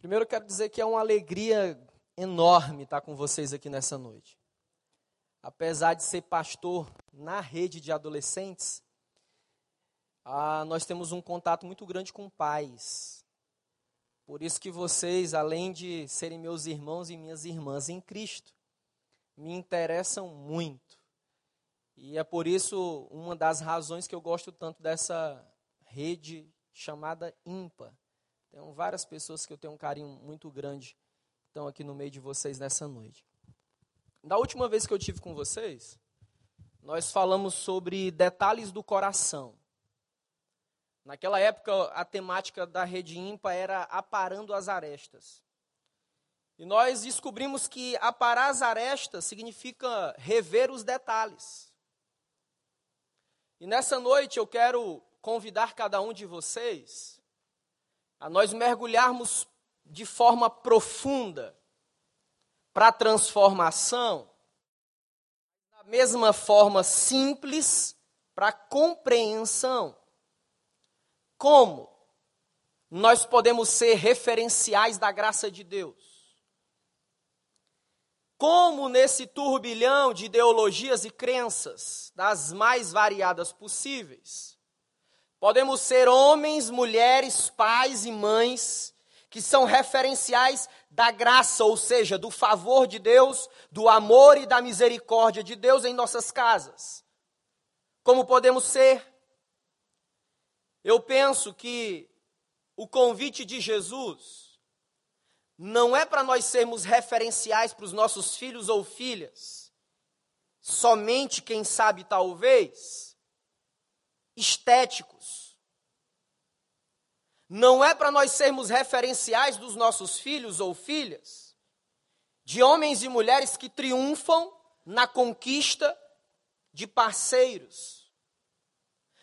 Primeiro eu quero dizer que é uma alegria enorme estar com vocês aqui nessa noite. Apesar de ser pastor na rede de adolescentes, ah, nós temos um contato muito grande com pais. Por isso que vocês, além de serem meus irmãos e minhas irmãs em Cristo, me interessam muito. E é por isso uma das razões que eu gosto tanto dessa rede chamada IMPA. Tem várias pessoas que eu tenho um carinho muito grande estão aqui no meio de vocês nessa noite. Da última vez que eu tive com vocês, nós falamos sobre detalhes do coração. Naquela época, a temática da rede ímpar era aparando as arestas. E nós descobrimos que aparar as arestas significa rever os detalhes. E nessa noite eu quero convidar cada um de vocês a nós mergulharmos de forma profunda para a transformação, da mesma forma simples para a compreensão. Como nós podemos ser referenciais da graça de Deus? Como nesse turbilhão de ideologias e crenças, das mais variadas possíveis, Podemos ser homens, mulheres, pais e mães que são referenciais da graça, ou seja, do favor de Deus, do amor e da misericórdia de Deus em nossas casas. Como podemos ser? Eu penso que o convite de Jesus não é para nós sermos referenciais para os nossos filhos ou filhas, somente, quem sabe, talvez estéticos. Não é para nós sermos referenciais dos nossos filhos ou filhas, de homens e mulheres que triunfam na conquista de parceiros.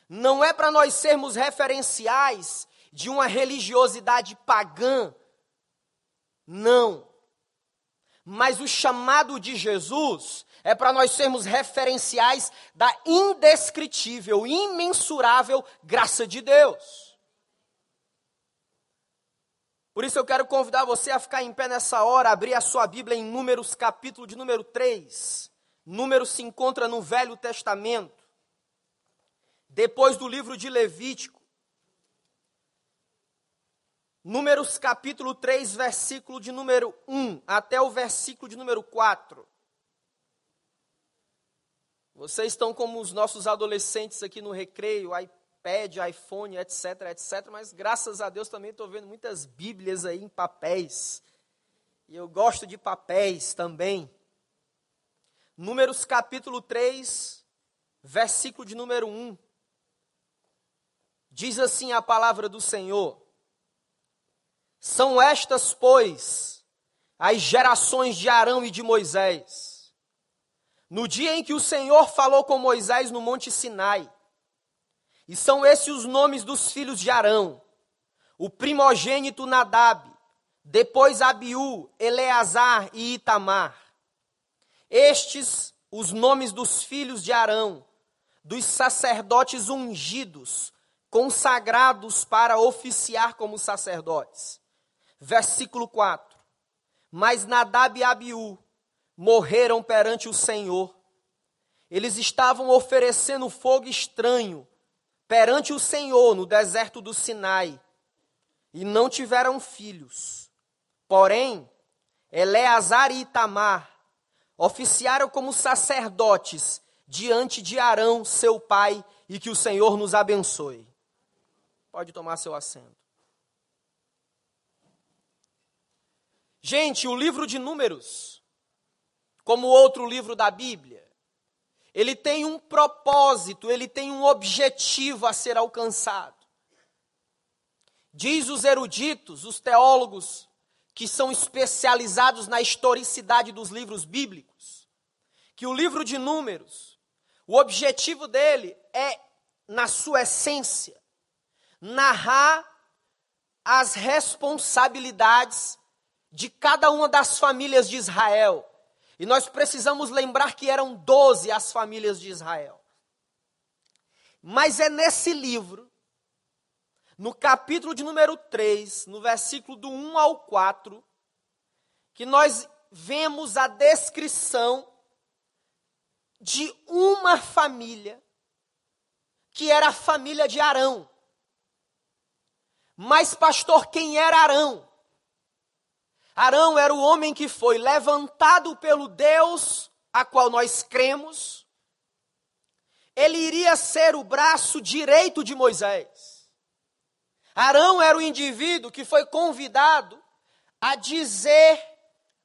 Não é para nós sermos referenciais de uma religiosidade pagã. Não. Mas o chamado de Jesus é para nós sermos referenciais da indescritível, imensurável graça de Deus. Por isso eu quero convidar você a ficar em pé nessa hora, abrir a sua Bíblia em Números, capítulo de número 3. Números se encontra no Velho Testamento. Depois do livro de Levítico. Números capítulo 3, versículo de número 1 até o versículo de número 4. Vocês estão como os nossos adolescentes aqui no recreio, iPad, iPhone, etc, etc. Mas graças a Deus também estou vendo muitas Bíblias aí em papéis. E eu gosto de papéis também. Números capítulo 3, versículo de número 1. Diz assim a palavra do Senhor: São estas, pois, as gerações de Arão e de Moisés no dia em que o Senhor falou com Moisés no Monte Sinai. E são esses os nomes dos filhos de Arão: o primogênito Nadab, depois Abiú, Eleazar e Itamar. Estes os nomes dos filhos de Arão, dos sacerdotes ungidos, consagrados para oficiar como sacerdotes. Versículo 4. Mas Nadab e Abiú morreram perante o Senhor. Eles estavam oferecendo fogo estranho perante o Senhor no deserto do Sinai e não tiveram filhos. Porém, Eleazar e Itamar oficiaram como sacerdotes diante de Arão, seu pai, e que o Senhor nos abençoe. Pode tomar seu assento. Gente, o livro de Números como outro livro da Bíblia. Ele tem um propósito, ele tem um objetivo a ser alcançado. Diz os eruditos, os teólogos que são especializados na historicidade dos livros bíblicos, que o livro de Números, o objetivo dele é, na sua essência, narrar as responsabilidades de cada uma das famílias de Israel e nós precisamos lembrar que eram doze as famílias de Israel. Mas é nesse livro, no capítulo de número 3, no versículo do 1 ao 4, que nós vemos a descrição de uma família que era a família de Arão. Mas, pastor, quem era Arão? Arão era o homem que foi levantado pelo Deus a qual nós cremos. Ele iria ser o braço direito de Moisés. Arão era o indivíduo que foi convidado a dizer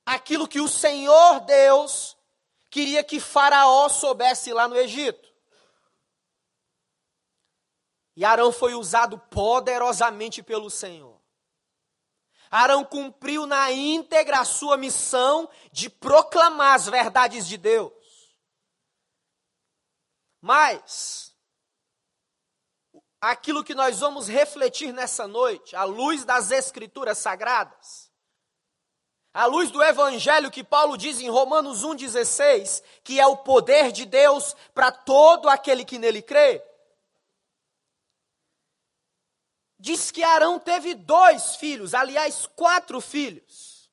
aquilo que o Senhor Deus queria que Faraó soubesse lá no Egito. E Arão foi usado poderosamente pelo Senhor. Arão cumpriu na íntegra a sua missão de proclamar as verdades de Deus. Mas, aquilo que nós vamos refletir nessa noite, à luz das Escrituras Sagradas, à luz do Evangelho que Paulo diz em Romanos 1,16, que é o poder de Deus para todo aquele que nele crê, diz que Arão teve dois filhos, aliás, quatro filhos,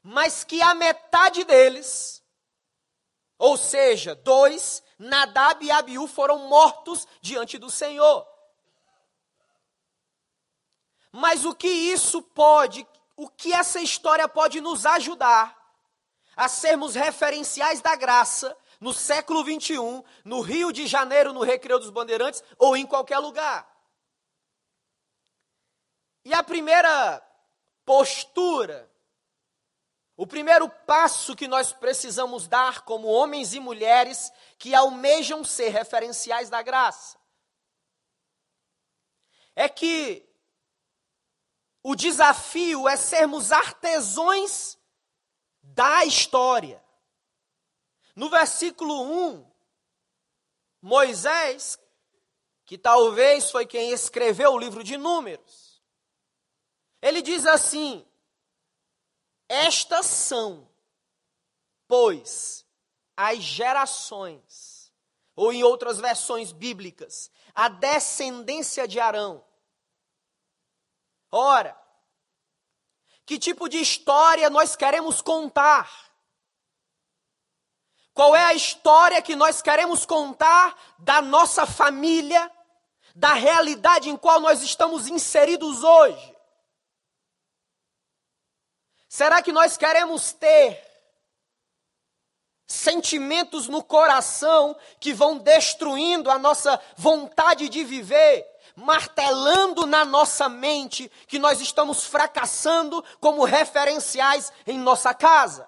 mas que a metade deles, ou seja, dois, Nadab e Abiú, foram mortos diante do Senhor. Mas o que isso pode, o que essa história pode nos ajudar a sermos referenciais da graça no século 21, no Rio de Janeiro, no Recreio dos Bandeirantes ou em qualquer lugar? E a primeira postura, o primeiro passo que nós precisamos dar como homens e mulheres que almejam ser referenciais da graça, é que o desafio é sermos artesões da história. No versículo 1, Moisés, que talvez foi quem escreveu o livro de Números, ele diz assim: Estas são, pois, as gerações, ou em outras versões bíblicas, a descendência de Arão. Ora, que tipo de história nós queremos contar? Qual é a história que nós queremos contar da nossa família, da realidade em qual nós estamos inseridos hoje? Será que nós queremos ter sentimentos no coração que vão destruindo a nossa vontade de viver, martelando na nossa mente que nós estamos fracassando como referenciais em nossa casa?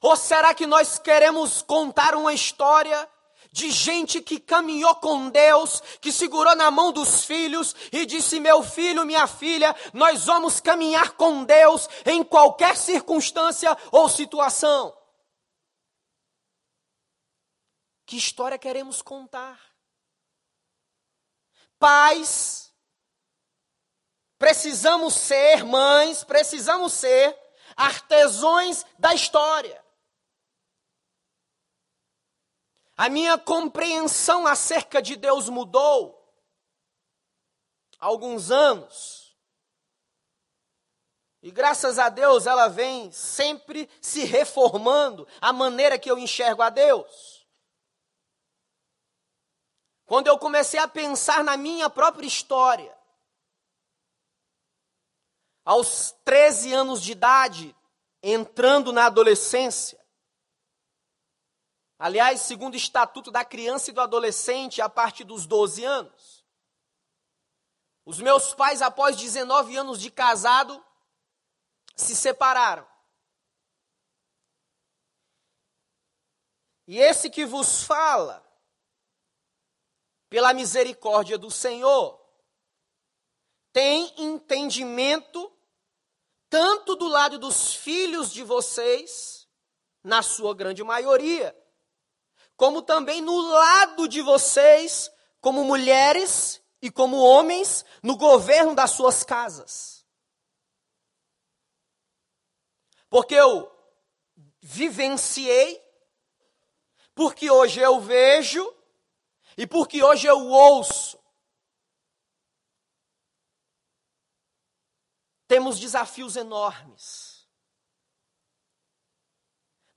Ou será que nós queremos contar uma história de gente que caminhou com Deus, que segurou na mão dos filhos e disse: Meu filho, minha filha, nós vamos caminhar com Deus em qualquer circunstância ou situação. Que história queremos contar? Pais, precisamos ser mães, precisamos ser artesões da história. A minha compreensão acerca de Deus mudou há alguns anos. E graças a Deus ela vem sempre se reformando a maneira que eu enxergo a Deus. Quando eu comecei a pensar na minha própria história, aos 13 anos de idade, entrando na adolescência, Aliás, segundo o Estatuto da Criança e do Adolescente, a partir dos 12 anos. Os meus pais, após 19 anos de casado, se separaram. E esse que vos fala, pela misericórdia do Senhor, tem entendimento tanto do lado dos filhos de vocês, na sua grande maioria, como também no lado de vocês, como mulheres e como homens, no governo das suas casas. Porque eu vivenciei, porque hoje eu vejo e porque hoje eu ouço. Temos desafios enormes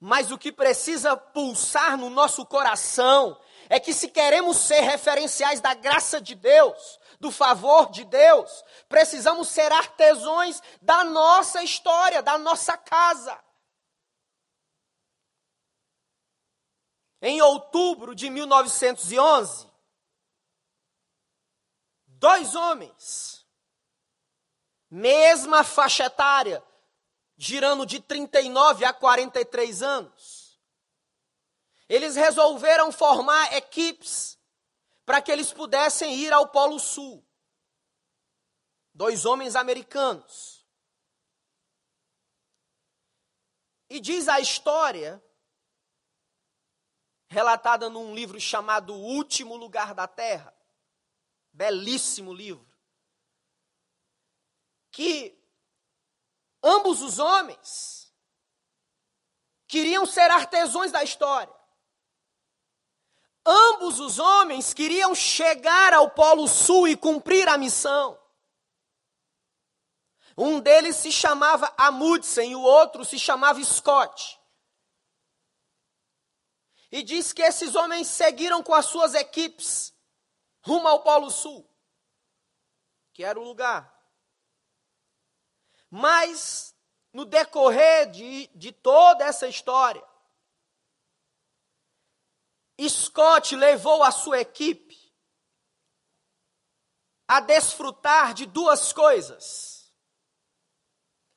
mas o que precisa pulsar no nosso coração é que, se queremos ser referenciais da graça de Deus, do favor de Deus, precisamos ser artesões da nossa história, da nossa casa. Em outubro de 1911, dois homens, mesma faixa etária, girando de 39 a 43 anos, eles resolveram formar equipes para que eles pudessem ir ao Polo Sul. Dois homens americanos. E diz a história, relatada num livro chamado O Último Lugar da Terra, belíssimo livro, que ambos os homens queriam ser artesãos da história. Ambos os homens queriam chegar ao Polo Sul e cumprir a missão. Um deles se chamava Amundsen e o outro se chamava Scott. E diz que esses homens seguiram com as suas equipes rumo ao Polo Sul, que era o lugar. Mas, no decorrer de, de toda essa história, Scott levou a sua equipe a desfrutar de duas coisas: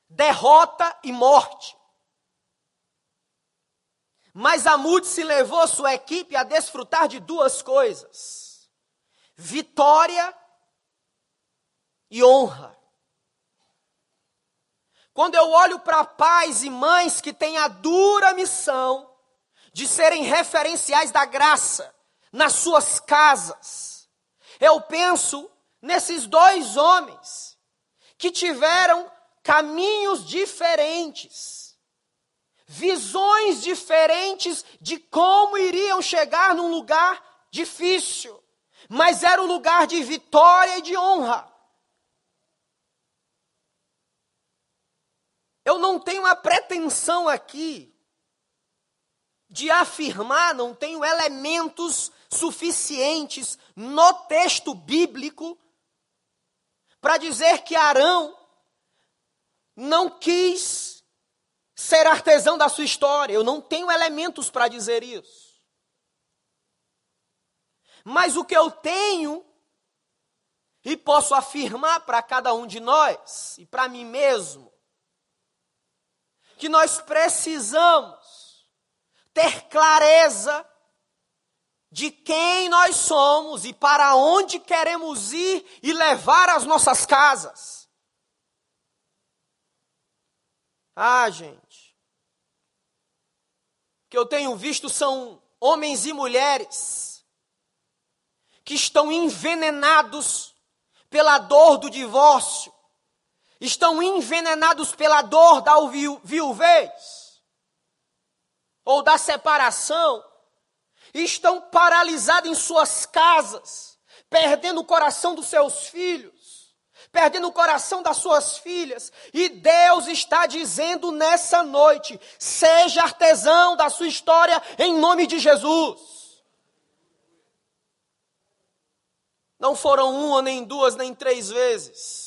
derrota e morte. Mas Amud se levou sua equipe a desfrutar de duas coisas: vitória e honra. Quando eu olho para pais e mães que têm a dura missão de serem referenciais da graça nas suas casas. Eu penso nesses dois homens que tiveram caminhos diferentes, visões diferentes de como iriam chegar num lugar difícil, mas era um lugar de vitória e de honra. Eu não tenho a pretensão aqui de afirmar, não tenho elementos suficientes no texto bíblico para dizer que Arão não quis ser artesão da sua história. Eu não tenho elementos para dizer isso. Mas o que eu tenho, e posso afirmar para cada um de nós, e para mim mesmo, que nós precisamos ter clareza de quem nós somos e para onde queremos ir e levar as nossas casas. Ah, gente. O que eu tenho visto são homens e mulheres que estão envenenados pela dor do divórcio, estão envenenados pela dor da viuvez ou da separação, estão paralisados em suas casas, perdendo o coração dos seus filhos, perdendo o coração das suas filhas, e Deus está dizendo nessa noite: seja artesão da sua história em nome de Jesus. Não foram uma, nem duas, nem três vezes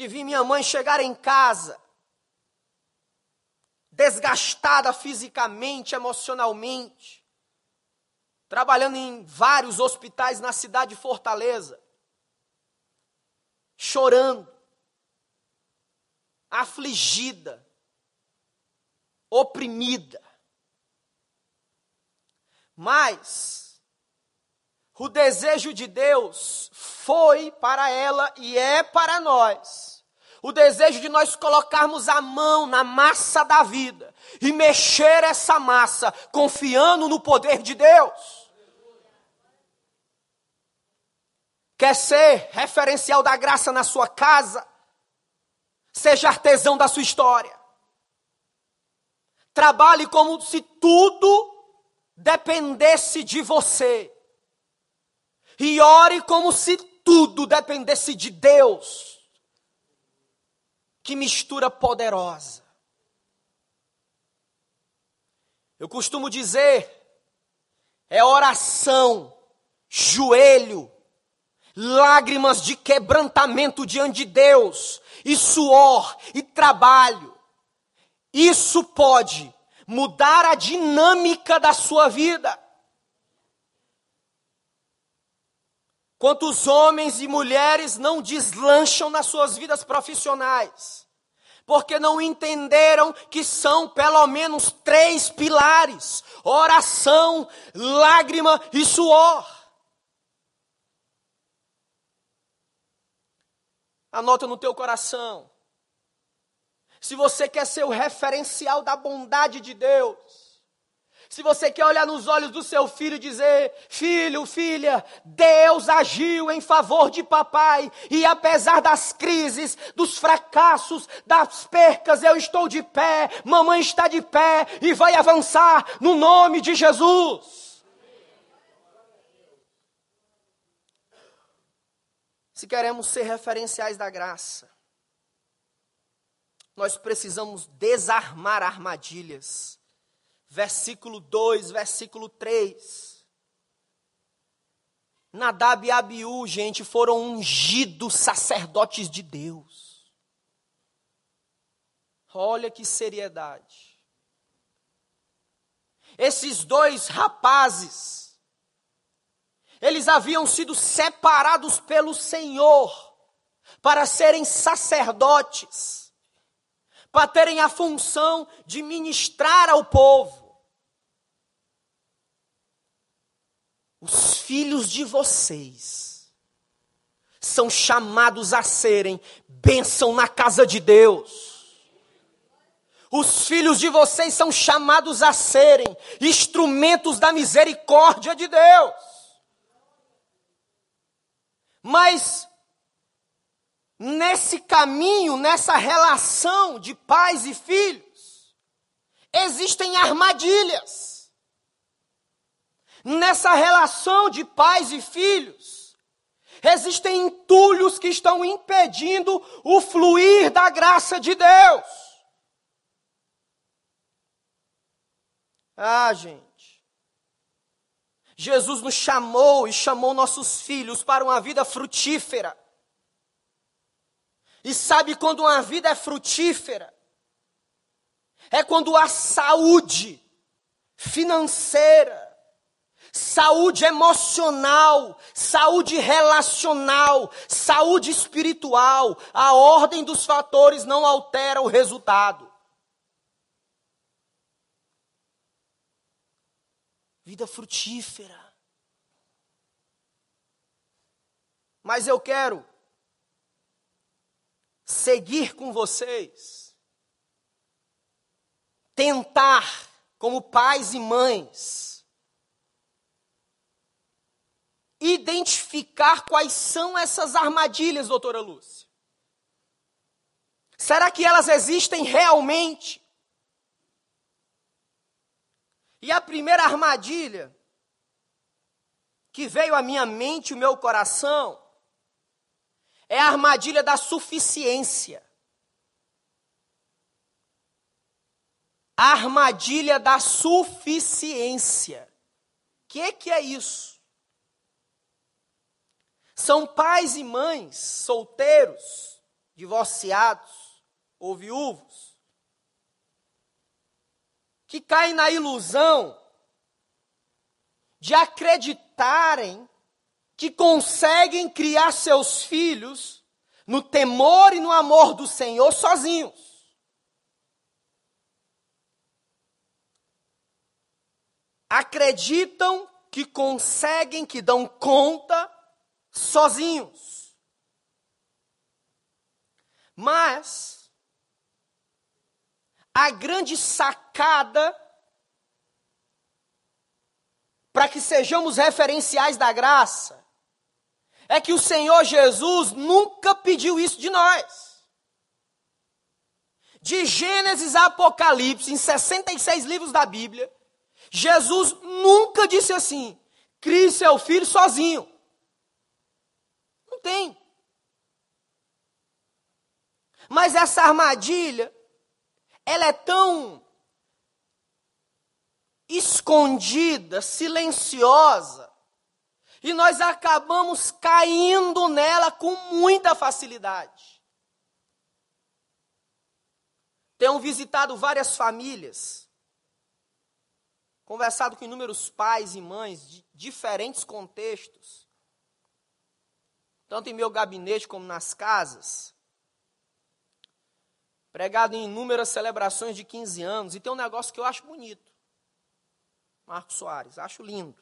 que vi minha mãe chegar em casa desgastada fisicamente, emocionalmente, trabalhando em vários hospitais na cidade de Fortaleza, chorando, afligida, oprimida. Mas o desejo de Deus foi para ela e é para nós o desejo de nós colocarmos a mão na massa da vida e mexer essa massa, confiando no poder de Deus. Quer ser referencial da graça na sua casa? Seja artesão da sua história. Trabalhe como se tudo dependesse de você. E ore como se tudo dependesse de Deus, que mistura poderosa. Eu costumo dizer, é oração, joelho, lágrimas de quebrantamento diante de Deus, e suor, e trabalho. Isso pode mudar a dinâmica da sua vida. Quantos homens e mulheres não deslancham nas suas vidas profissionais, porque não entenderam que são pelo menos três pilares: oração, lágrima e suor. Anota no teu coração. Se você quer ser o referencial da bondade de Deus, se você quer olhar nos olhos do seu filho e dizer: Filho, filha, Deus agiu em favor de papai, e apesar das crises, dos fracassos, das percas, eu estou de pé, mamãe está de pé e vai avançar no nome de Jesus. Se queremos ser referenciais da graça, nós precisamos desarmar armadilhas. Versículo 2, versículo 3. Nadab e Abiú, gente, foram ungidos sacerdotes de Deus. Olha que seriedade. Esses dois rapazes, eles haviam sido separados pelo Senhor para serem sacerdotes, para terem a função de ministrar ao povo. Os filhos de vocês são chamados a serem bênção na casa de Deus. Os filhos de vocês são chamados a serem instrumentos da misericórdia de Deus. Mas nesse caminho, nessa relação de pais e filhos, existem armadilhas. Nessa relação de pais e filhos, existem entulhos que estão impedindo o fluir da graça de Deus. Ah, gente. Jesus nos chamou e chamou nossos filhos para uma vida frutífera. E sabe quando uma vida é frutífera? É quando há saúde financeira, saúde emocional, saúde relacional, saúde espiritual. A ordem dos fatores não altera o resultado. vida frutífera. Mas eu quero seguir com vocês, tentar, como pais e mães, identificar quais são essas armadilhas, doutora Lúcia. Será que elas existem realmente? E a primeira armadilha que veio à minha mente ao meu coração é a armadilha da suficiência. A armadilha da suficiência. O que, que é isso? São pais e mães solteiros, divorciados ou viúvos que caem na ilusão de acreditarem que conseguem criar seus filhos no temor e no amor do Senhor sozinhos. Acreditam que conseguem, que dão conta sozinhos. Mas a grande sacada para que sejamos referenciais da graça é que o Senhor Jesus nunca pediu isso de nós. De Gênesis a Apocalipse, em 66 livros da Bíblia, Jesus nunca disse assim: crie seu filho sozinho. Tem. Mas essa armadilha, ela é tão escondida, silenciosa, e nós acabamos caindo nela com muita facilidade. Tenho visitado várias famílias, conversado com inúmeros pais e mães de diferentes contextos, tanto em meu gabinete como nas casas, pregado em inúmeras celebrações de 15 anos, e tem um negócio que eu acho bonito. Marcos Soares, acho lindo.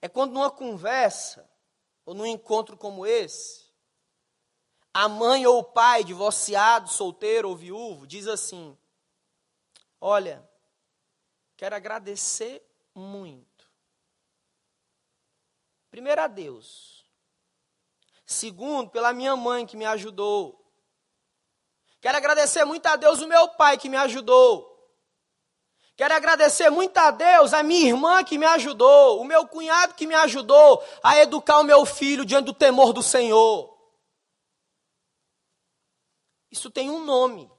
É quando numa conversa, ou num encontro como esse, a mãe ou o pai, divorciado, solteiro ou viúvo, diz assim: Olha, quero agradecer muito. Primeiro a Deus. Segundo, pela minha mãe que me ajudou. Quero agradecer muito a Deus, o meu pai que me ajudou. Quero agradecer muito a Deus, a minha irmã que me ajudou, o meu cunhado que me ajudou a educar o meu filho diante do temor do Senhor. Isso tem um nome.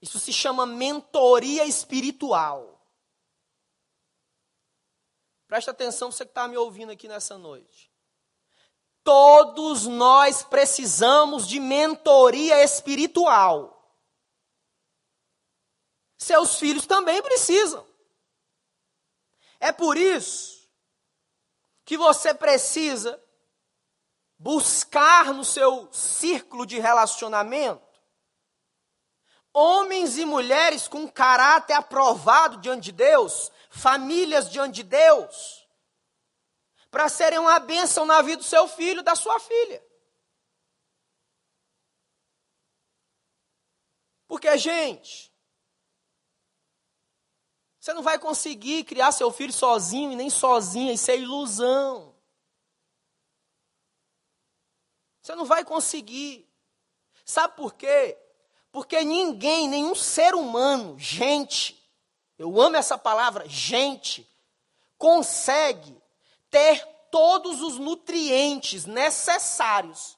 Isso se chama mentoria espiritual. Presta atenção, você que está me ouvindo aqui nessa noite. Todos nós precisamos de mentoria espiritual. Seus filhos também precisam. É por isso que você precisa buscar no seu círculo de relacionamento homens e mulheres com caráter aprovado diante de Deus, famílias diante de Deus, para serem uma bênção na vida do seu filho, da sua filha. Porque, gente, você não vai conseguir criar seu filho sozinho e nem sozinha, isso é ilusão. Você não vai conseguir. Sabe por quê? Porque ninguém, nenhum ser humano, gente, eu amo essa palavra, gente, consegue ter todos os nutrientes necessários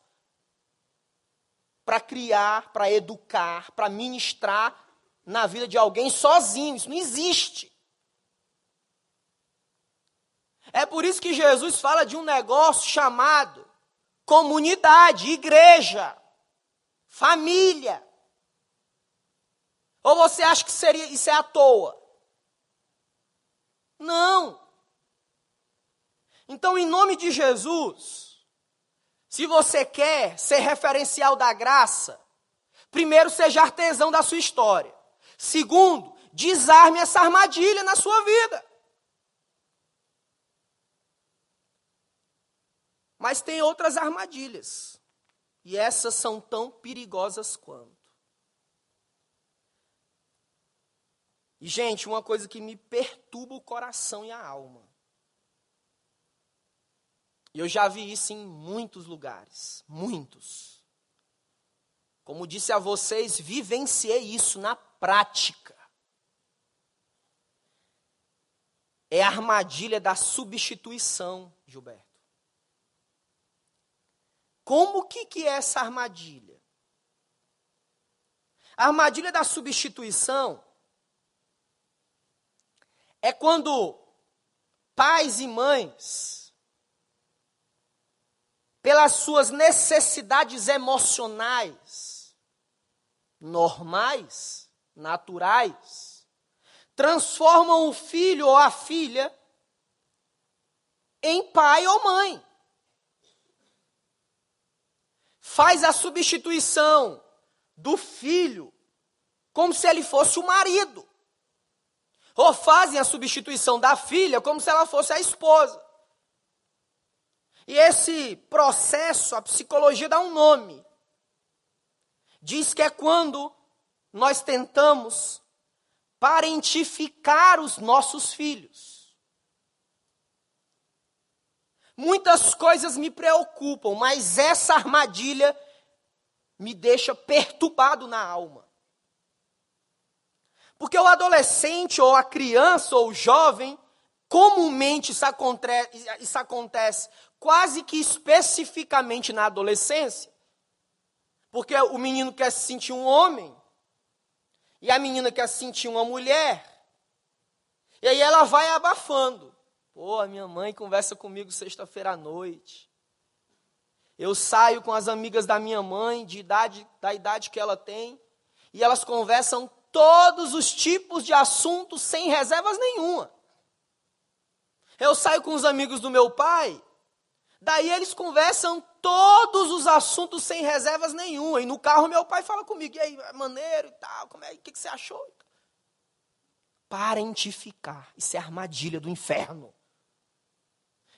para criar, para educar, para ministrar na vida de alguém sozinho. Isso não existe. É por isso que Jesus fala de um negócio chamado comunidade, igreja, família. Ou você acha que seria isso é à toa? Não. Então, em nome de Jesus, se você quer ser referencial da graça, primeiro seja artesão da sua história. Segundo, desarme essa armadilha na sua vida. Mas tem outras armadilhas. E essas são tão perigosas quanto. E, gente, uma coisa que me perturba o coração e a alma. E eu já vi isso em muitos lugares. Muitos. Como disse a vocês, vivenciei isso na prática. É a armadilha da substituição, Gilberto. Como que, que é essa armadilha? A armadilha da substituição é quando pais e mães, pelas suas necessidades emocionais, normais, naturais, transformam o filho ou a filha em pai ou mãe faz a substituição do filho como se ele fosse o marido. Ou fazem a substituição da filha como se ela fosse a esposa. E esse processo, a psicologia dá um nome. Diz que é quando nós tentamos parentificar os nossos filhos. Muitas coisas me preocupam, mas essa armadilha me deixa perturbado na alma. Porque o adolescente, ou a criança, ou o jovem, Comumente isso acontece, isso acontece quase que especificamente na adolescência, porque o menino quer se sentir um homem e a menina quer se sentir uma mulher, e aí ela vai abafando. Pô, a minha mãe conversa comigo sexta-feira à noite. Eu saio com as amigas da minha mãe, de idade, da idade que ela tem, e elas conversam todos os tipos de assuntos sem reservas nenhuma. Eu saio com os amigos do meu pai, daí eles conversam todos os assuntos sem reservas nenhuma. E no carro meu pai fala comigo, e aí, é maneiro e tal, como é, o que, que você achou? Parentificar, isso é armadilha do inferno.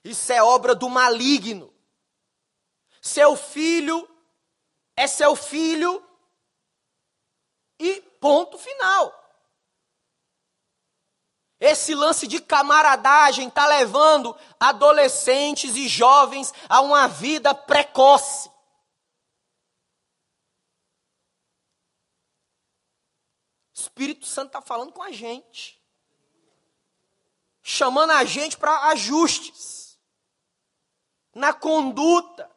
Isso é obra do maligno. Seu filho é seu filho e ponto final. Esse lance de camaradagem está levando adolescentes e jovens a uma vida precoce. O Espírito Santo está falando com a gente, chamando a gente para ajustes na conduta.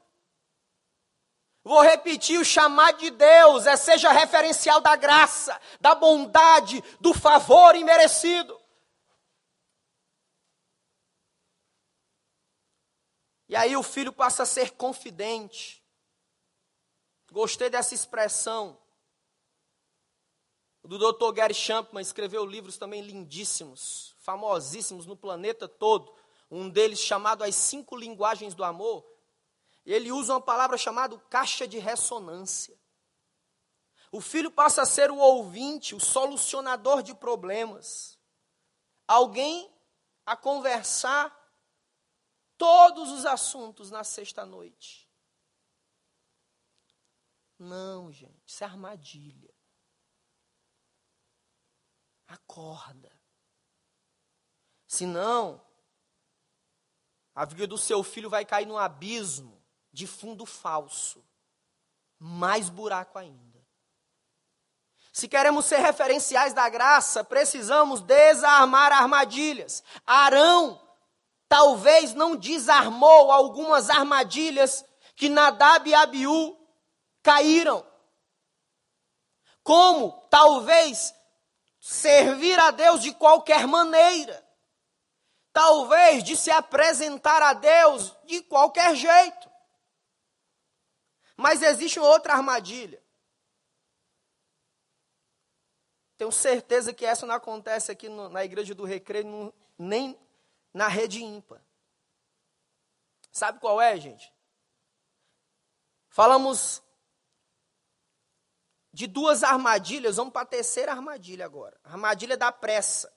Vou repetir: o chamado de Deus é seja referencial da graça, da bondade, do favor imerecido. E aí o filho passa a ser confidente. Gostei dessa expressão. Do Dr. Gary Champman escreveu livros também lindíssimos, famosíssimos no planeta todo. Um deles chamado As Cinco Linguagens do Amor. E ele usa uma palavra chamada caixa de ressonância. O filho passa a ser o ouvinte, o solucionador de problemas. Alguém a conversar todos os assuntos na sexta-noite. Não, gente, isso é armadilha. Acorda. Senão, a vida do seu filho vai cair num abismo de fundo falso. Mais buraco ainda. Se queremos ser referenciais da graça, precisamos desarmar armadilhas. Arão talvez não desarmou algumas armadilhas que Nadab e Abiú caíram. Como talvez servir a Deus de qualquer maneira. Talvez de se apresentar a Deus de qualquer jeito. Mas existe outra armadilha. Tenho certeza que essa não acontece aqui no, na igreja do Recreio, nem na rede ímpar. Sabe qual é, gente? Falamos de duas armadilhas, vamos para a terceira armadilha agora. armadilha da pressa.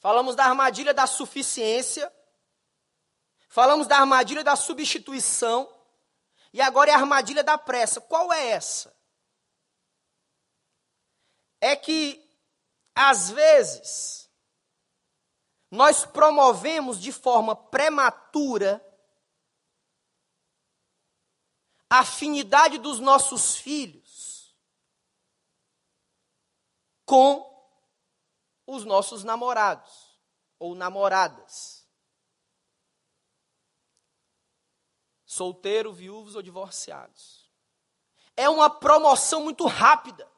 Falamos da armadilha da suficiência. Falamos da armadilha da substituição. E agora é a armadilha da pressa. Qual é essa? É que, às vezes, nós promovemos de forma prematura a afinidade dos nossos filhos com os nossos namorados ou namoradas. Solteiro, viúvos ou divorciados. É uma promoção muito rápida.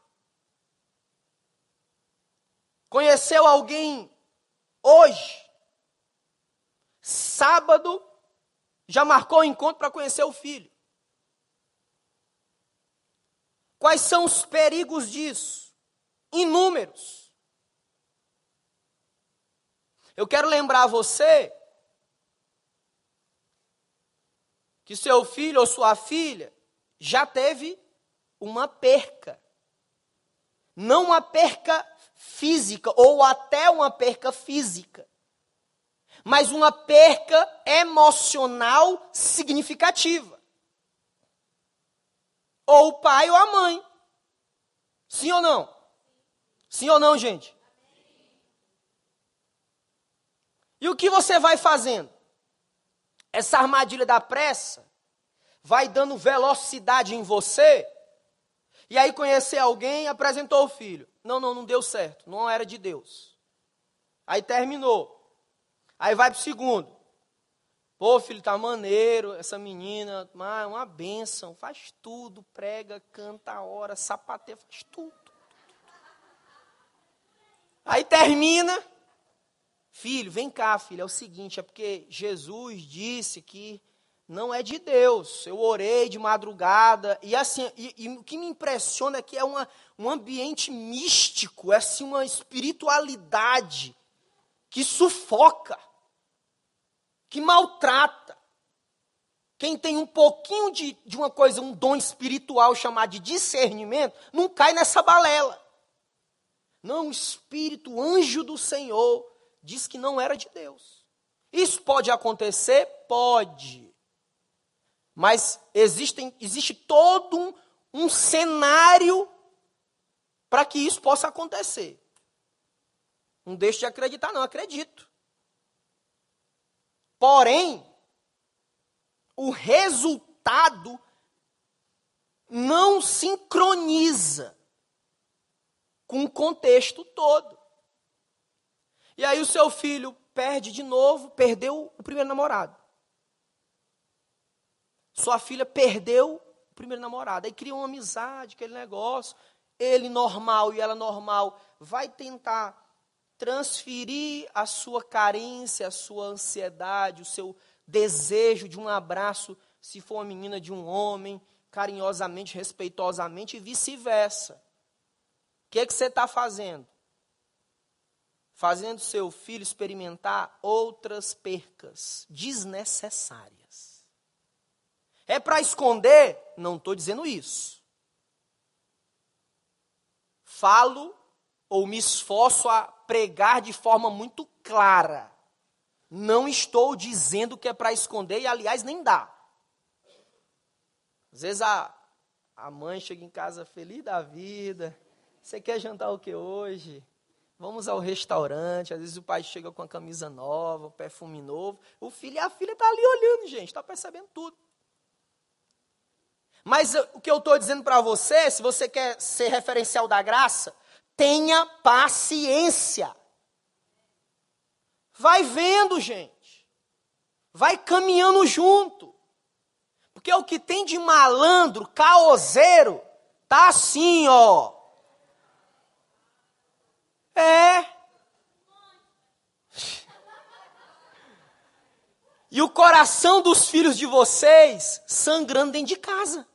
Conheceu alguém hoje, sábado, já marcou o encontro para conhecer o filho. Quais são os perigos disso? Inúmeros. Eu quero lembrar você que seu filho ou sua filha já teve uma perca. Não uma perca física ou até uma perca física, mas uma perca emocional significativa. Ou o pai ou a mãe. Sim ou não? Sim ou não, gente? E o que você vai fazendo? Essa armadilha da pressa vai dando velocidade em você. E aí conhecer alguém, apresentou o filho. Não, não, não deu certo. Não era de Deus. Aí terminou. Aí vai pro segundo. Pô, filho, tá maneiro, essa menina, é uma benção, faz tudo, prega, canta a hora, sapateia, faz tudo. Aí termina, filho, vem cá, filho, é o seguinte, é porque Jesus disse que não é de Deus. Eu orei de madrugada e assim, e, e o que me impressiona é que é uma, um ambiente místico, é assim uma espiritualidade que sufoca que maltrata. Quem tem um pouquinho de, de uma coisa, um dom espiritual chamado de discernimento, não cai nessa balela. Não, o espírito, o anjo do Senhor, diz que não era de Deus. Isso pode acontecer? Pode. Mas existem, existe todo um, um cenário para que isso possa acontecer. Não deixe de acreditar, não, acredito. Porém, o resultado não sincroniza com o contexto todo. E aí o seu filho perde de novo, perdeu o primeiro namorado. Sua filha perdeu o primeiro namorado. Aí cria uma amizade, aquele negócio. Ele normal e ela normal vai tentar transferir a sua carência, a sua ansiedade, o seu desejo de um abraço, se for uma menina de um homem, carinhosamente, respeitosamente e vice-versa. O que, é que você está fazendo? Fazendo seu filho experimentar outras percas desnecessárias. É para esconder? Não estou dizendo isso. Falo ou me esforço a pregar de forma muito clara. Não estou dizendo que é para esconder, e aliás, nem dá. Às vezes a, a mãe chega em casa feliz da vida. Você quer jantar o que hoje? Vamos ao restaurante. Às vezes o pai chega com a camisa nova, perfume novo. O filho e a filha estão tá ali olhando, gente, está percebendo tudo. Mas o que eu estou dizendo para você, se você quer ser referencial da graça, Tenha paciência. Vai vendo, gente. Vai caminhando junto. Porque o que tem de malandro, caoseiro, tá assim, ó. É. E o coração dos filhos de vocês sangrando dentro de casa.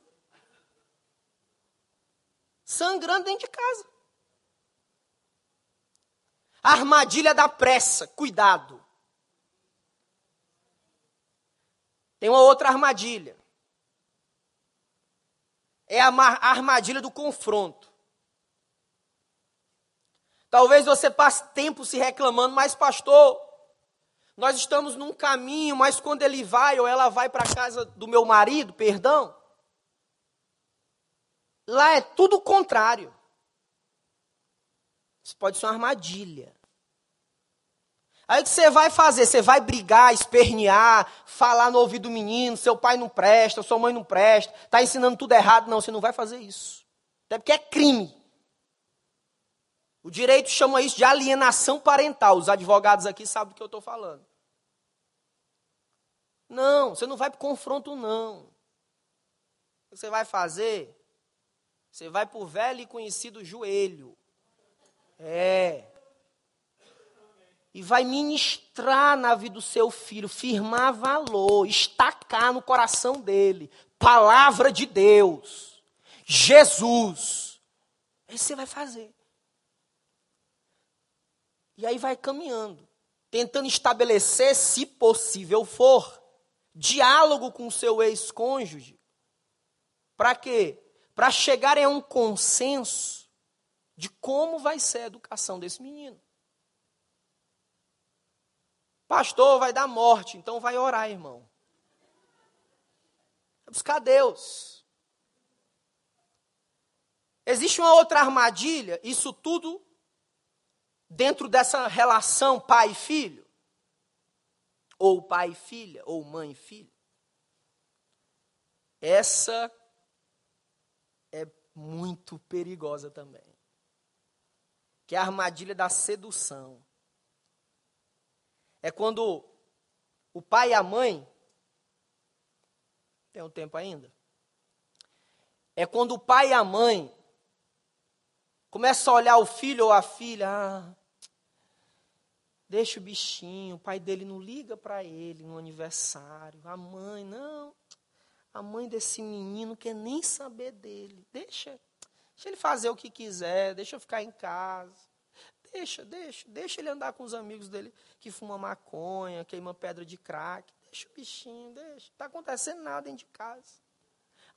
Sangrando dentro de casa. Armadilha da pressa, cuidado. Tem uma outra armadilha. É a armadilha do confronto. Talvez você passe tempo se reclamando, mas pastor, nós estamos num caminho, mas quando ele vai ou ela vai para a casa do meu marido, perdão, lá é tudo o contrário. Isso pode ser uma armadilha. Aí o que você vai fazer? Você vai brigar, espernear, falar no ouvido do menino, seu pai não presta, sua mãe não presta, está ensinando tudo errado. Não, você não vai fazer isso. Até porque é crime. O direito chama isso de alienação parental. Os advogados aqui sabem do que eu estou falando. Não, você não vai para confronto, não. O que você vai fazer? Você vai para o velho e conhecido joelho. É e vai ministrar na vida do seu filho, firmar valor, estacar no coração dele. Palavra de Deus. Jesus. Aí você vai fazer. E aí vai caminhando, tentando estabelecer, se possível for, diálogo com seu ex-cônjuge. Para quê? Para chegarem a um consenso de como vai ser a educação desse menino. Pastor, vai dar morte, então vai orar, irmão. É buscar Deus. Existe uma outra armadilha, isso tudo dentro dessa relação pai e filho, ou pai e filha, ou mãe e filho. Essa é muito perigosa também. Que é a armadilha da sedução. É quando o pai e a mãe. Tem um tempo ainda? É quando o pai e a mãe começam a olhar o filho ou a filha. Ah, deixa o bichinho, o pai dele não liga para ele no aniversário. A mãe, não. A mãe desse menino quer nem saber dele. Deixa, deixa ele fazer o que quiser, deixa eu ficar em casa. Deixa, deixa, deixa ele andar com os amigos dele que fuma maconha, queima pedra de crack. Deixa o bichinho, deixa. Não está acontecendo nada dentro de casa.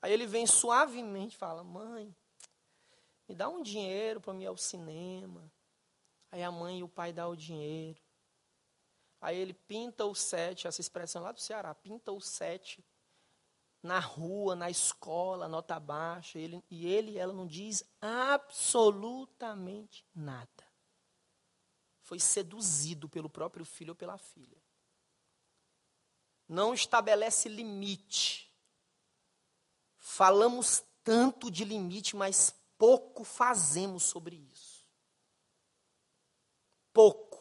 Aí ele vem suavemente e fala: Mãe, me dá um dinheiro para eu ir ao cinema. Aí a mãe e o pai dão o dinheiro. Aí ele pinta o sete, essa expressão lá do Ceará, pinta o sete na rua, na escola, nota baixa, ele, e ele e ela não diz absolutamente nada foi seduzido pelo próprio filho ou pela filha. Não estabelece limite. Falamos tanto de limite, mas pouco fazemos sobre isso. Pouco.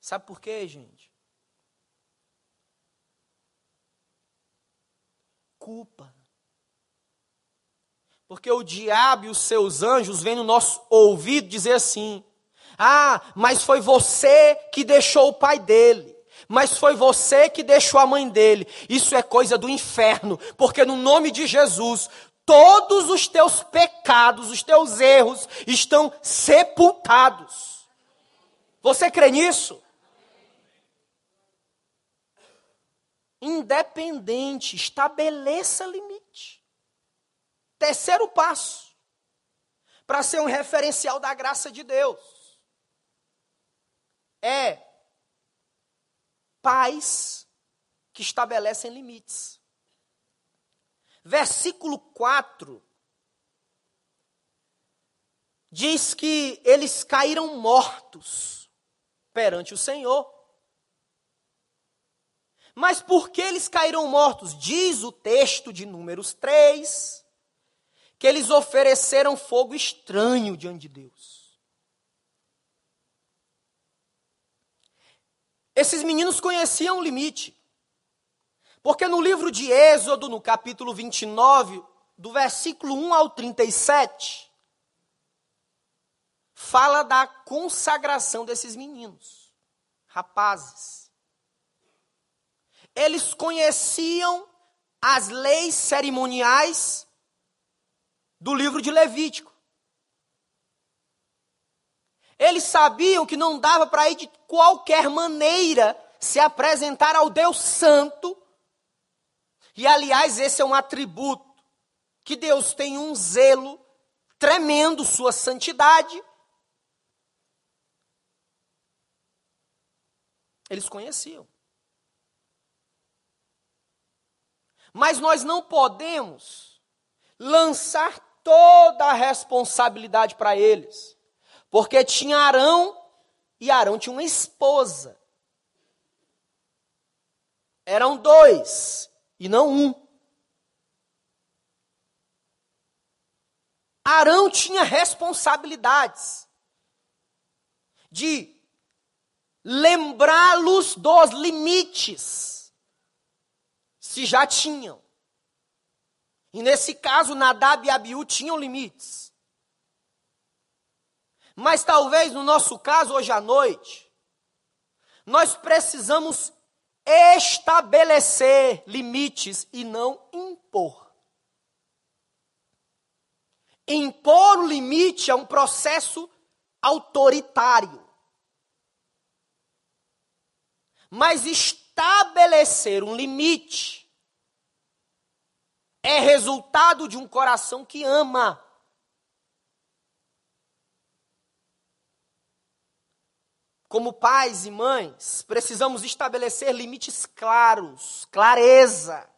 Sabe por quê, gente? Culpa. Porque o diabo e os seus anjos vêm no nosso ouvido dizer assim: ah, mas foi você que deixou o pai dele. Mas foi você que deixou a mãe dele. Isso é coisa do inferno, porque no nome de Jesus, todos os teus pecados, os teus erros estão sepultados. Você crê nisso? Independente, estabeleça limite. Terceiro passo, para ser um referencial da graça de Deus é pais que estabelecem limites. Versículo 4 diz que eles caíram mortos perante o Senhor. Mas por que eles caíram mortos? Diz o texto de Números 3 que eles ofereceram fogo estranho diante de Deus. Esses meninos conheciam o limite. Porque no livro de Êxodo, no capítulo 29, do versículo 1 ao 37, fala da consagração desses meninos, rapazes. Eles conheciam as leis cerimoniais do livro de Levítico. Eles sabiam que não dava para ir de qualquer maneira se apresentar ao Deus Santo. E aliás, esse é um atributo que Deus tem um zelo tremendo, sua santidade. Eles conheciam. Mas nós não podemos lançar toda a responsabilidade para eles. Porque tinha Arão e Arão tinha uma esposa. Eram dois e não um. Arão tinha responsabilidades de lembrá-los dos limites, se já tinham. E nesse caso, Nadab e Abiú tinham limites. Mas talvez no nosso caso, hoje à noite, nós precisamos estabelecer limites e não impor. Impor o limite é um processo autoritário. Mas estabelecer um limite é resultado de um coração que ama. Como pais e mães, precisamos estabelecer limites claros, clareza.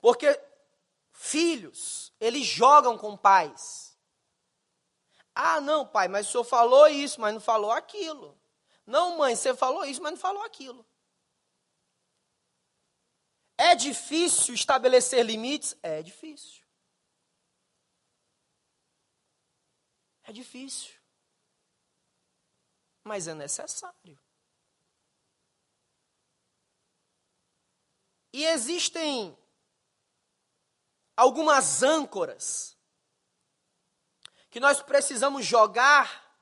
Porque filhos, eles jogam com pais. Ah, não, pai, mas o senhor falou isso, mas não falou aquilo. Não, mãe, você falou isso, mas não falou aquilo. É difícil estabelecer limites? É difícil. É difícil. Mas é necessário. E existem algumas âncoras que nós precisamos jogar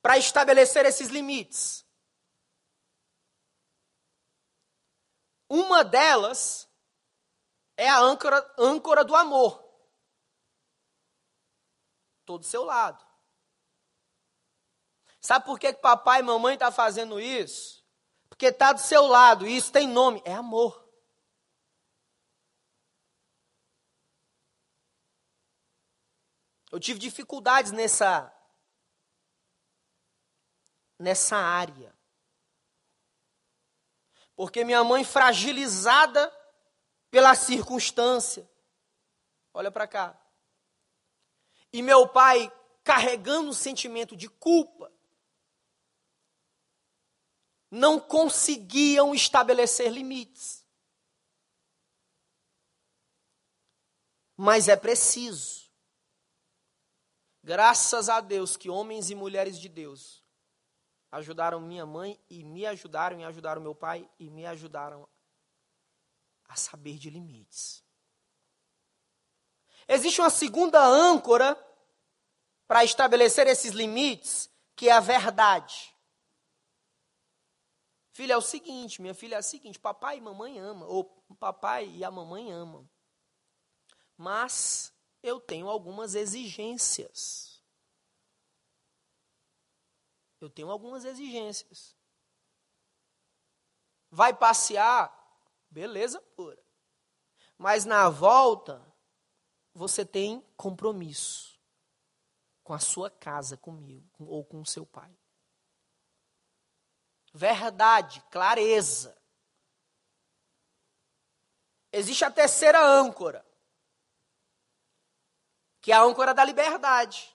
para estabelecer esses limites. Uma delas é a âncora, âncora do amor. Estou do seu lado. Sabe por que, que papai e mamãe estão tá fazendo isso? Porque está do seu lado, e isso tem nome, é amor. Eu tive dificuldades nessa nessa área. Porque minha mãe fragilizada pela circunstância. Olha para cá. E meu pai carregando um sentimento de culpa. Não conseguiam estabelecer limites. Mas é preciso Graças a Deus que homens e mulheres de Deus ajudaram minha mãe e me ajudaram e ajudaram meu pai e me ajudaram a saber de limites. Existe uma segunda âncora para estabelecer esses limites, que é a verdade. Filha, é o seguinte, minha filha é o seguinte, papai e mamãe amam, ou papai e a mamãe amam. Mas eu tenho algumas exigências. Eu tenho algumas exigências. Vai passear? Beleza pura. Mas na volta, você tem compromisso com a sua casa, comigo, ou com o seu pai. Verdade, clareza. Existe a terceira âncora que é a âncora da liberdade.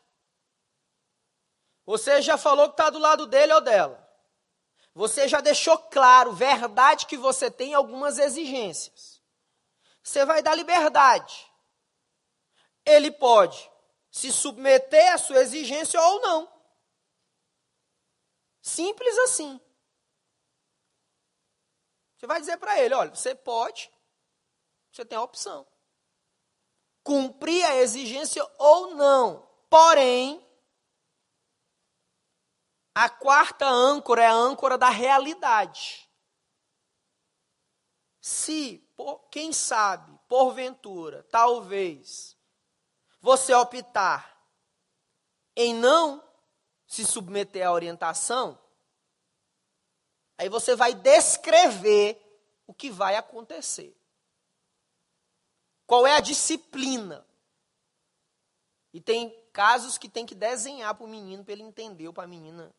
Você já falou que está do lado dele ou dela. Você já deixou claro, verdade, que você tem algumas exigências. Você vai dar liberdade. Ele pode se submeter à sua exigência ou não. Simples assim. Você vai dizer para ele: olha, você pode, você tem a opção cumprir a exigência ou não. Porém, a quarta âncora é a âncora da realidade. Se, por, quem sabe, porventura, talvez, você optar em não se submeter à orientação, aí você vai descrever o que vai acontecer. Qual é a disciplina? E tem casos que tem que desenhar para o menino, para ele entender, ou para a menina.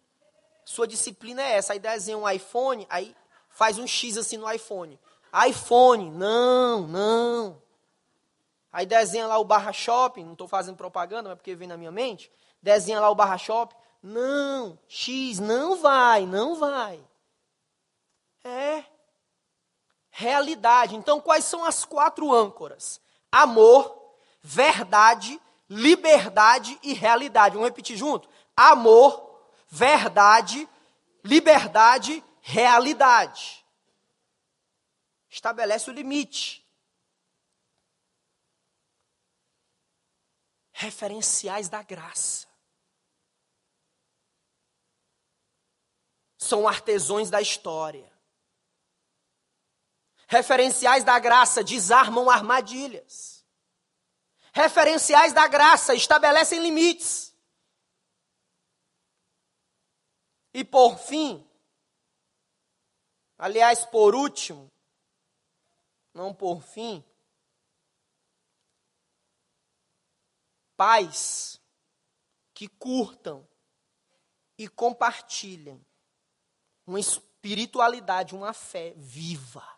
Sua disciplina é essa. Aí desenha um iPhone, aí faz um X assim no iPhone. iPhone, não, não. Aí desenha lá o barra shopping, não estou fazendo propaganda, mas porque vem na minha mente. Desenha lá o barra shopping. Não, X, não vai, não vai. É realidade. Então, quais são as quatro âncoras? Amor, verdade, liberdade e realidade. Vamos repetir junto? Amor, verdade, liberdade, realidade. Estabelece o limite. Referenciais da graça. São artesões da história. Referenciais da graça desarmam armadilhas. Referenciais da graça estabelecem limites. E por fim, aliás, por último, não por fim, pais que curtam e compartilhem uma espiritualidade, uma fé viva.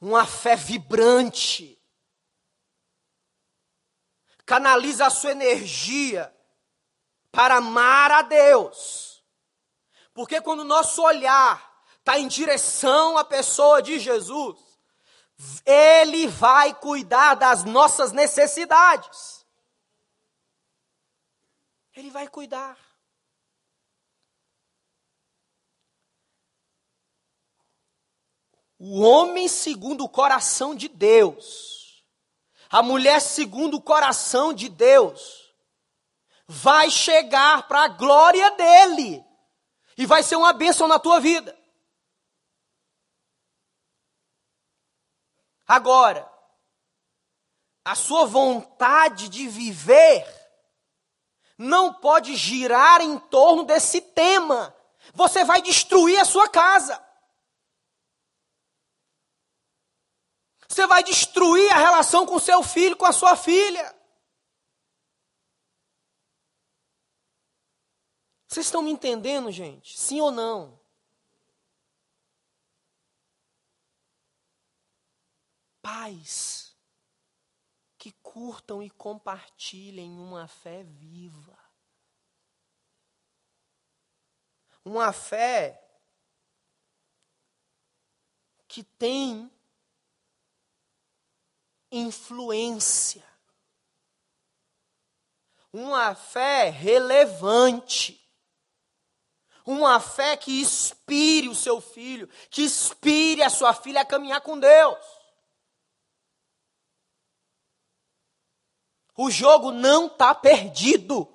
Uma fé vibrante. Canaliza a sua energia para amar a Deus. Porque quando o nosso olhar está em direção à pessoa de Jesus, Ele vai cuidar das nossas necessidades. Ele vai cuidar. O homem segundo o coração de Deus, a mulher segundo o coração de Deus, vai chegar para a glória dele e vai ser uma bênção na tua vida. Agora, a sua vontade de viver não pode girar em torno desse tema. Você vai destruir a sua casa. Você vai destruir a relação com seu filho, com a sua filha. Vocês estão me entendendo, gente? Sim ou não? Pais que curtam e compartilhem uma fé viva. Uma fé que tem influência. Uma fé relevante. Uma fé que inspire o seu filho, que inspire a sua filha a caminhar com Deus. O jogo não está perdido.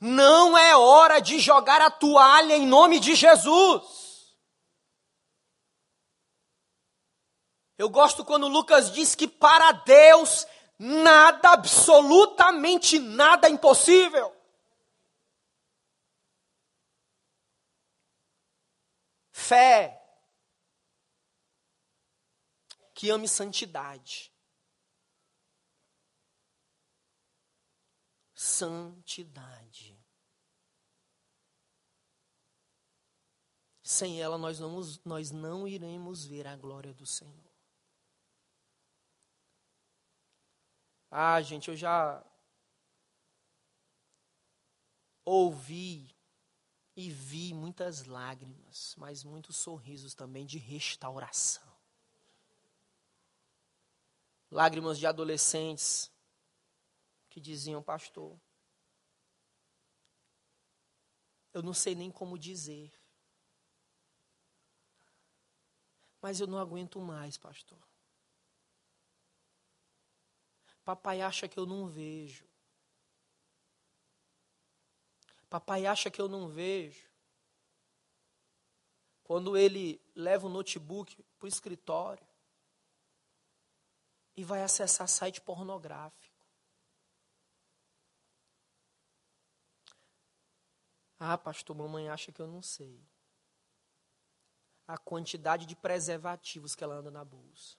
Não é hora de jogar a toalha em nome de Jesus. Eu gosto quando Lucas diz que para Deus nada, absolutamente nada é impossível. Fé que ame santidade. Santidade. Sem ela nós não, nós não iremos ver a glória do Senhor. Ah, gente, eu já ouvi e vi muitas lágrimas, mas muitos sorrisos também de restauração. Lágrimas de adolescentes que diziam, pastor, eu não sei nem como dizer, mas eu não aguento mais, pastor. Papai acha que eu não vejo. Papai acha que eu não vejo. Quando ele leva o notebook para o escritório e vai acessar site pornográfico. Ah, pastor, mamãe acha que eu não sei. A quantidade de preservativos que ela anda na bolsa.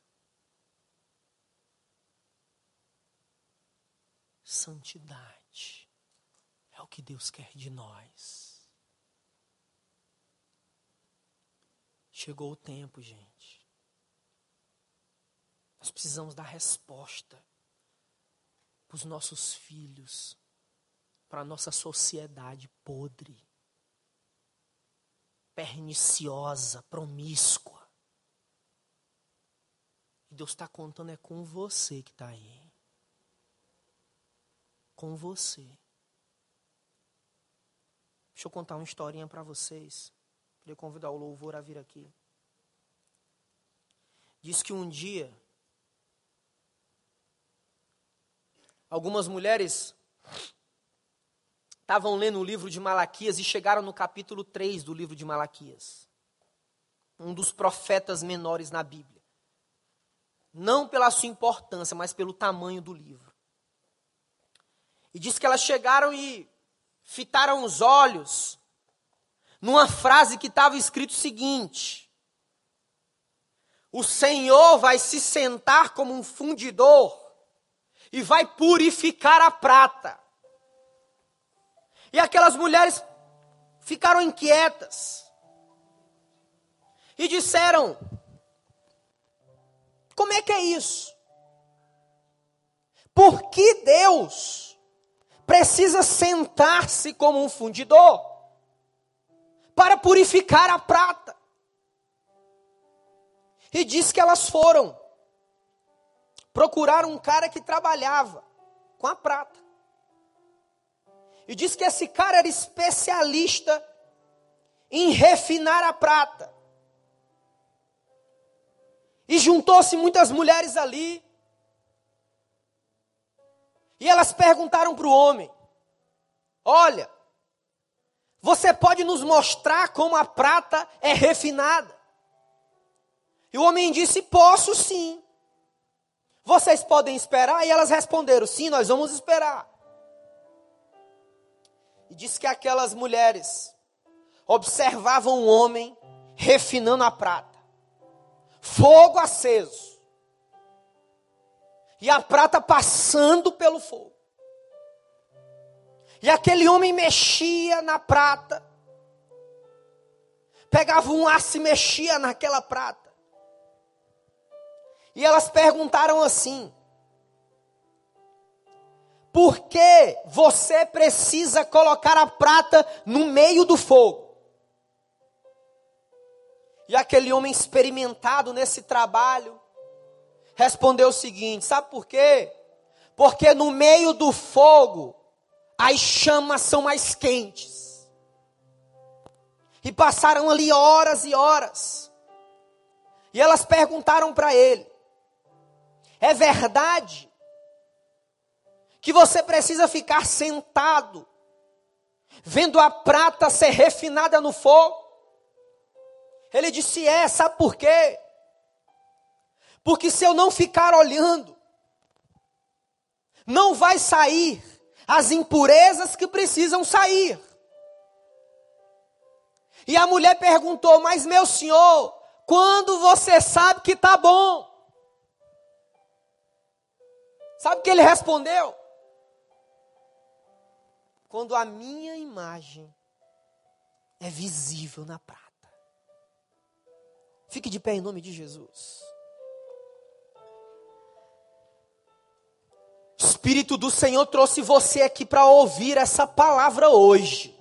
Santidade é o que Deus quer de nós. Chegou o tempo, gente. Nós precisamos dar resposta para os nossos filhos, para a nossa sociedade podre, perniciosa, promíscua. E Deus está contando é com você que está aí com você. Deixa eu contar uma historinha para vocês. Queria convidar o louvor a vir aqui. Diz que um dia algumas mulheres estavam lendo o livro de Malaquias e chegaram no capítulo 3 do livro de Malaquias. Um dos profetas menores na Bíblia. Não pela sua importância, mas pelo tamanho do livro. E diz que elas chegaram e fitaram os olhos numa frase que estava escrito o seguinte: O Senhor vai se sentar como um fundidor e vai purificar a prata. E aquelas mulheres ficaram inquietas e disseram: Como é que é isso? Por que Deus precisa sentar-se como um fundidor para purificar a prata. E diz que elas foram procuraram um cara que trabalhava com a prata. E diz que esse cara era especialista em refinar a prata. E juntou-se muitas mulheres ali. E elas perguntaram para o homem: Olha, você pode nos mostrar como a prata é refinada? E o homem disse: Posso sim. Vocês podem esperar? E elas responderam: Sim, nós vamos esperar. E disse que aquelas mulheres observavam o homem refinando a prata, fogo aceso, e a prata passando pelo fogo. E aquele homem mexia na prata, pegava um aço e mexia naquela prata. E elas perguntaram assim: Por que você precisa colocar a prata no meio do fogo? E aquele homem experimentado nesse trabalho respondeu o seguinte: Sabe por quê? Porque no meio do fogo as chamas são mais quentes. E passaram ali horas e horas. E elas perguntaram para ele: é verdade que você precisa ficar sentado, vendo a prata ser refinada no fogo? Ele disse: É, sabe por quê? Porque se eu não ficar olhando, não vai sair as impurezas que precisam sair. E a mulher perguntou: Mas meu senhor, quando você sabe que está bom? Sabe o que ele respondeu? Quando a minha imagem é visível na prata. Fique de pé em nome de Jesus. O Espírito do Senhor trouxe você aqui para ouvir essa palavra hoje.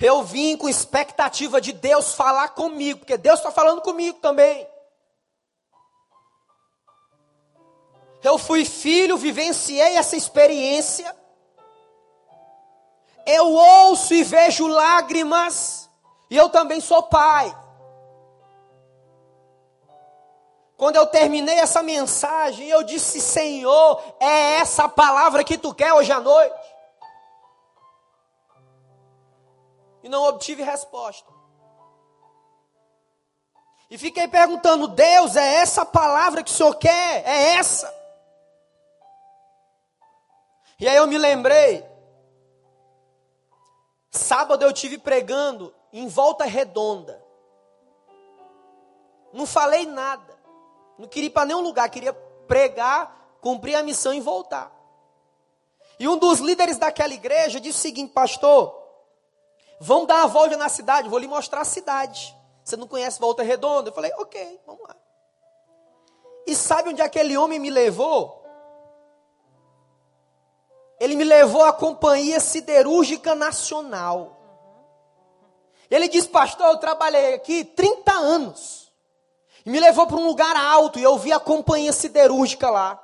Eu vim com expectativa de Deus falar comigo, porque Deus está falando comigo também. Eu fui filho, vivenciei essa experiência. Eu ouço e vejo lágrimas, e eu também sou pai. Quando eu terminei essa mensagem, eu disse: Senhor, é essa palavra que tu quer hoje à noite? E não obtive resposta. E fiquei perguntando: Deus, é essa palavra que o Senhor quer? É essa? E aí eu me lembrei. Sábado eu tive pregando em volta redonda. Não falei nada. Não queria ir para nenhum lugar, queria pregar, cumprir a missão e voltar. E um dos líderes daquela igreja disse o seguinte, pastor, vamos dar uma volta na cidade, vou lhe mostrar a cidade. Você não conhece Volta Redonda? Eu falei, ok, vamos lá. E sabe onde aquele homem me levou? ele me levou à Companhia Siderúrgica Nacional. Ele disse, pastor, eu trabalhei aqui 30 anos. E me levou para um lugar alto e eu vi a companhia siderúrgica lá.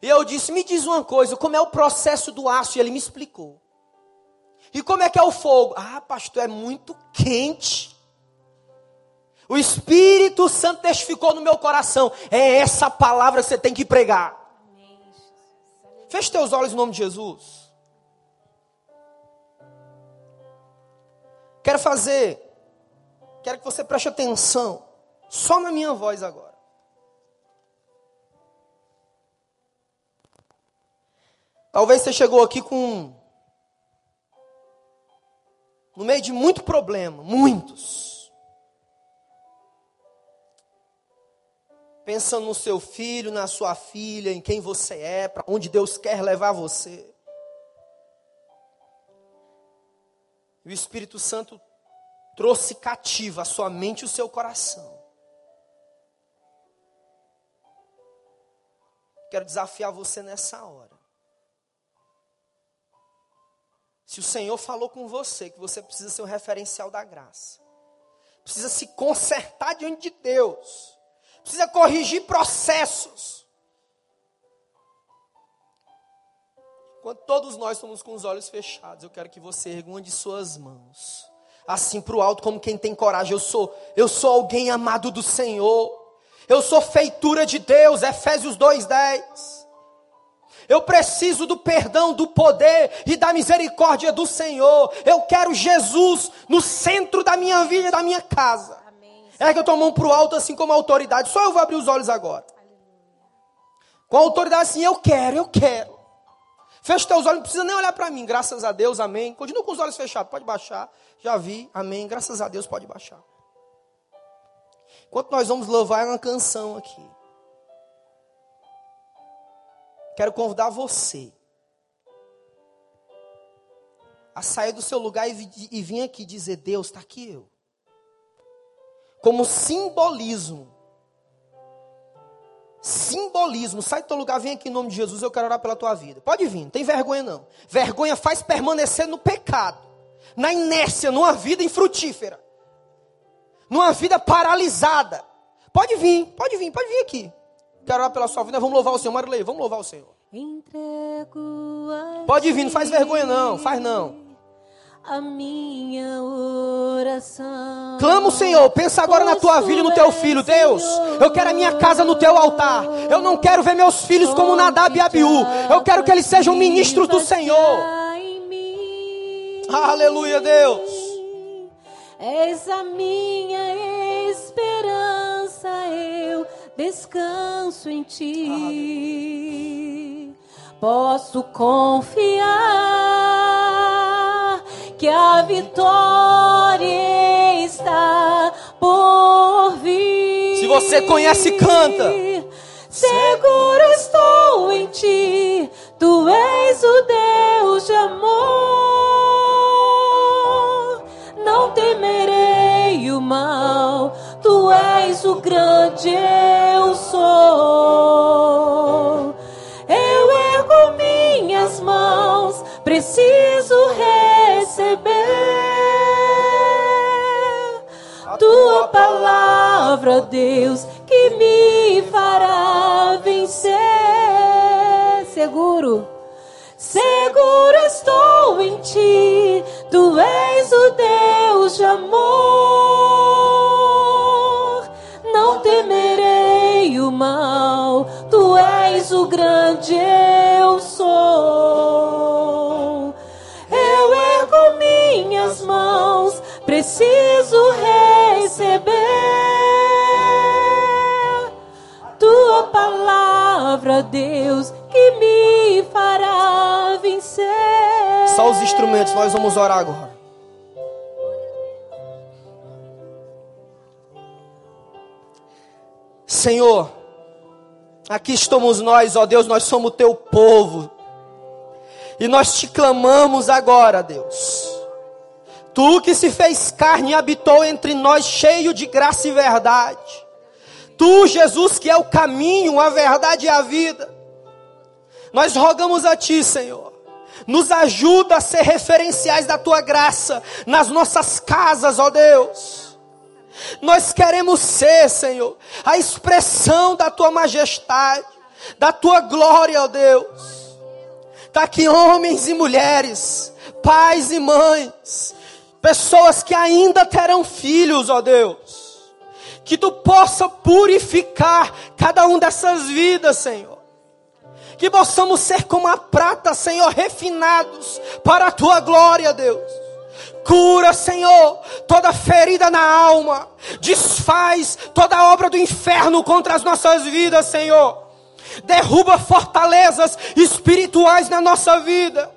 E eu disse, me diz uma coisa, como é o processo do aço? E ele me explicou. E como é que é o fogo? Ah, pastor, é muito quente. O Espírito Santo testificou no meu coração. É essa palavra que você tem que pregar. Feche teus olhos em nome de Jesus. Quero fazer, quero que você preste atenção, só na minha voz agora. Talvez você chegou aqui com. No meio de muito problema, muitos. pensando no seu filho, na sua filha, em quem você é, para onde Deus quer levar você. E o Espírito Santo trouxe cativa a sua mente e o seu coração. Quero desafiar você nessa hora. Se o Senhor falou com você que você precisa ser um referencial da graça, precisa se consertar diante de Deus, precisa corrigir processos. Quando todos nós estamos com os olhos fechados, eu quero que você erga uma de suas mãos, assim para o alto, como quem tem coragem. Eu sou, eu sou alguém amado do Senhor. Eu sou feitura de Deus, Efésios 2:10. Eu preciso do perdão, do poder e da misericórdia do Senhor. Eu quero Jesus no centro da minha vida e da minha casa. É que eu tomo mão para o alto, assim como a autoridade. Só eu vou abrir os olhos agora. Com a autoridade, assim, eu quero, eu quero. Fecha teus olhos, não precisa nem olhar para mim. Graças a Deus, amém. Continua com os olhos fechados, pode baixar. Já vi, amém. Graças a Deus, pode baixar. Enquanto nós vamos louvar uma canção aqui. Quero convidar você a sair do seu lugar e, e vir aqui dizer: Deus, está aqui eu. Como simbolismo. Simbolismo. Sai do teu lugar, vem aqui em nome de Jesus, eu quero orar pela tua vida. Pode vir, não tem vergonha não. Vergonha faz permanecer no pecado, na inércia, numa vida infrutífera, numa vida paralisada. Pode vir, pode vir, pode vir aqui. Quero orar pela sua vida. Vamos louvar o Senhor. Marilei, vamos louvar o Senhor. Pode vir, não faz vergonha não. Faz não. A minha oração. Clama o Senhor. Pensa agora na tua vida e no teu filho. Deus, eu quero a minha casa no teu altar. Eu não quero ver meus filhos como Nadab e Abiú. Eu quero que eles sejam ministros do Senhor. Aleluia, Deus. És a minha esperança. Eu descanso em ti. Posso confiar que a vitória está por vir. Se você conhece, canta. Seguro estou em ti, tu és o Deus de amor. Temerei o mal Tu és o grande eu sou. Eu ergo minhas mãos, preciso receber tua palavra, Deus, que me fará vencer. Seguro. Seguro estou em ti, tu és o De amor não temerei o mal, tu és o grande eu sou. Eu ergo minhas mãos, preciso receber tua palavra, Deus, que me fará vencer. Só os instrumentos, nós vamos orar agora. Senhor, aqui estamos nós, ó Deus, nós somos o teu povo. E nós te clamamos agora, Deus. Tu que se fez carne e habitou entre nós, cheio de graça e verdade. Tu, Jesus, que é o caminho, a verdade e a vida. Nós rogamos a Ti, Senhor. Nos ajuda a ser referenciais da Tua graça nas nossas casas, ó Deus nós queremos ser, Senhor, a expressão da tua majestade, da tua glória, ó Deus. Está aqui homens e mulheres, pais e mães, pessoas que ainda terão filhos, ó Deus. Que tu possa purificar cada um dessas vidas, Senhor. Que possamos ser como a prata, Senhor, refinados para a tua glória, Deus Cura, Senhor, toda ferida na alma. Desfaz toda obra do inferno contra as nossas vidas, Senhor. Derruba fortalezas espirituais na nossa vida.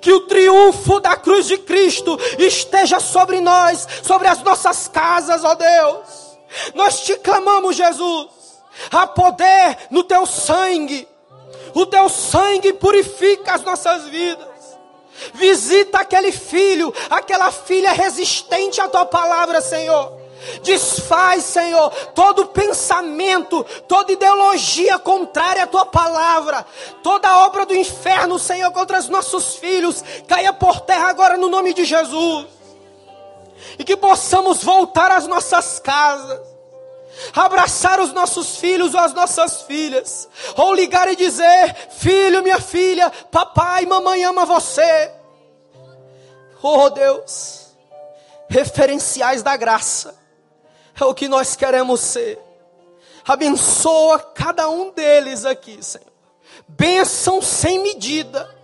Que o triunfo da cruz de Cristo esteja sobre nós, sobre as nossas casas, ó Deus. Nós te clamamos, Jesus. Há poder no teu sangue. O teu sangue purifica as nossas vidas. Visita aquele filho, aquela filha resistente à tua palavra, Senhor. Desfaz, Senhor, todo pensamento, toda ideologia contrária à tua palavra, toda obra do inferno, Senhor, contra os nossos filhos, caia por terra agora no nome de Jesus. E que possamos voltar às nossas casas abraçar os nossos filhos ou as nossas filhas, ou ligar e dizer: Filho, minha filha, papai, mamãe ama você. Oh Deus, referenciais da graça, é o que nós queremos ser. Abençoa cada um deles aqui, Senhor. Bênção sem medida.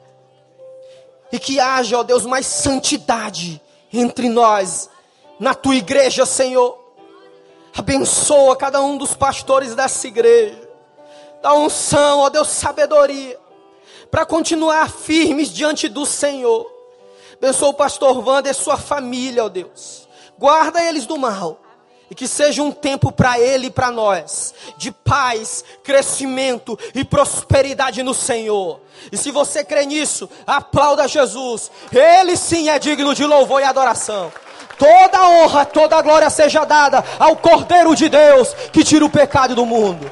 E que haja, ó Deus, mais santidade entre nós, na tua igreja, Senhor Abençoa cada um dos pastores dessa igreja. Dá unção, ó Deus, sabedoria. Para continuar firmes diante do Senhor. Abençoa o pastor Wander e sua família, ó Deus. Guarda eles do mal. E que seja um tempo para ele e para nós, de paz, crescimento e prosperidade no Senhor. E se você crê nisso, aplauda Jesus. Ele sim é digno de louvor e adoração. Toda honra, toda glória seja dada ao Cordeiro de Deus que tira o pecado do mundo.